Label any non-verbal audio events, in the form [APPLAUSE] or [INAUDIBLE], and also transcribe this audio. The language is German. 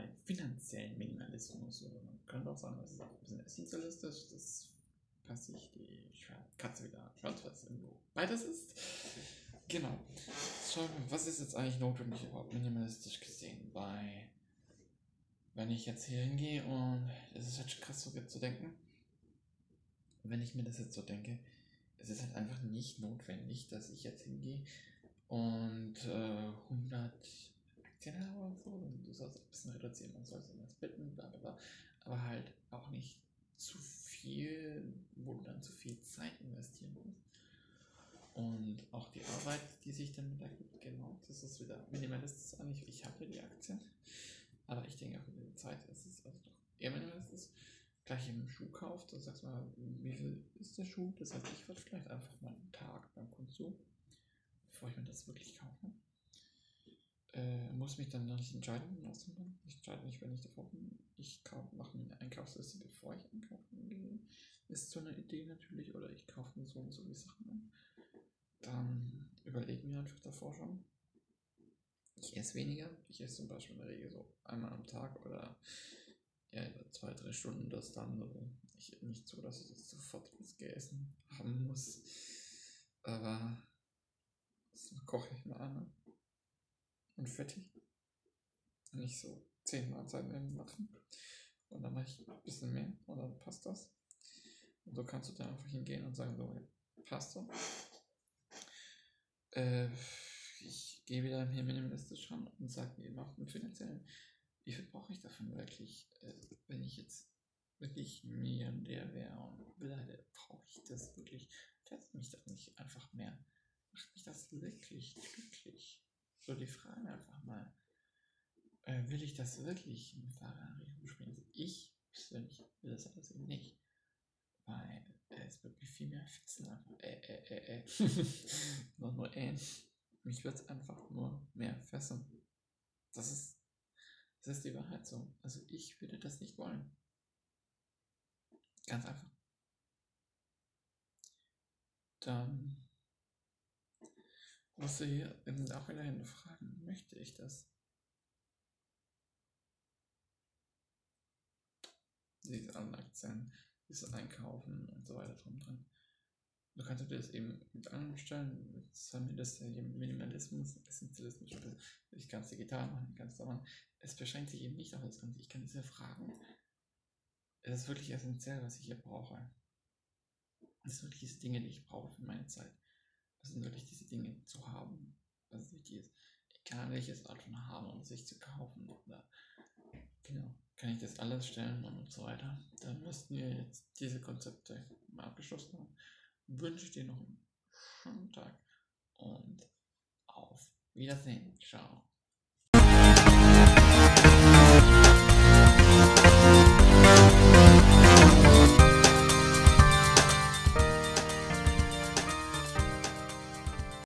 bei finanziellen Minimalismus oder man könnte auch sagen, das ist auch ein bisschen essentialistisch. Das passe ich die Katze wieder schwarz, was irgendwo beides ist. Genau. Schau was ist jetzt eigentlich notwendig überhaupt minimalistisch gesehen? Bei, wenn ich jetzt hier hingehe und es ist halt krass, so zu denken. Wenn ich mir das jetzt so denke, es ist halt einfach nicht notwendig, dass ich jetzt hingehe und äh, 100 Aktien habe oder so. Und du sollst ein bisschen reduzieren, man soll es immer splitten, bla bla bla. Aber halt auch nicht zu viel, wo du dann zu viel Zeit investieren musst. Und auch die Arbeit, die sich damit ergibt, genau, das ist wieder minimalistisch eigentlich. Ich habe ja die Aktien, aber ich denke auch über die Zeit, es ist also doch eher minimalistisch. Gleich im Schuh kauft, du sagst mal, wie viel ist der Schuh? Das heißt, ich würde vielleicht einfach mal einen Tag beim Konsum, bevor ich mir das wirklich kaufe, äh, muss mich dann noch nicht entscheiden lassen. Ich entscheide mich, wenn ich davor bin. Ich mache mir eine Einkaufsliste, bevor ich einkaufen gehe. Ist so eine Idee natürlich. Oder ich kaufe mir so und so die Sachen an. Dann überlege mir einfach davor schon. Ich esse weniger. Ich esse zum Beispiel in der Regel so einmal am Tag oder ja, zwei, drei Stunden das dann. Also ich, nicht so, dass ich das sofort gegessen haben muss. Aber das koche ich mir an und fertig. Nicht so zehn Mahlzeiten machen. Und dann mache ich ein bisschen mehr und dann passt das. Und so kannst du dann einfach hingehen und sagen, so, passt so. Äh, ich gehe wieder hier minimalistisch ran und sage mir nach dem finanziellen, wie viel brauche ich davon wirklich, äh, wenn ich jetzt wirklich Milliardär wäre und will, brauche ich das wirklich, fährt mich das nicht einfach mehr, macht mich das wirklich glücklich. So die Frage einfach mal, äh, will ich das wirklich mit Ferrari rumspielen? Also ich persönlich will das alles eben nicht. Weil er ist wirklich viel mehr Fetzen einfach. Äh, äh, äh, äh. [LAUGHS] nur, nur äh. Mich wird es einfach nur mehr fesseln. Das ist, das ist die Wahrheit so. Also ich würde das nicht wollen. Ganz einfach. Dann musst du hier im Nachhinein fragen, möchte ich das? Diese Aktien, dieses Einkaufen und so weiter drum dran. Du kannst dir das eben mit anstellen, zumindest Minimalismus, Essentialismus, ich kann es digital machen, ich kann es da machen. Es beschränkt sich eben nicht auf das Ganze. Ich kann diese Fragen, es ist wirklich essentiell, was ich hier brauche. Es sind wirklich diese Dinge, die ich brauche für meine Zeit. Das sind wirklich diese Dinge zu haben, was wichtig ist. Egal welches Art von haben und sich zu kaufen oder genau, kann ich das alles stellen und so weiter. Dann müssten wir jetzt diese Konzepte mal abgeschlossen haben. Wünsche dir noch einen schönen Tag und auf Wiedersehen. Ciao.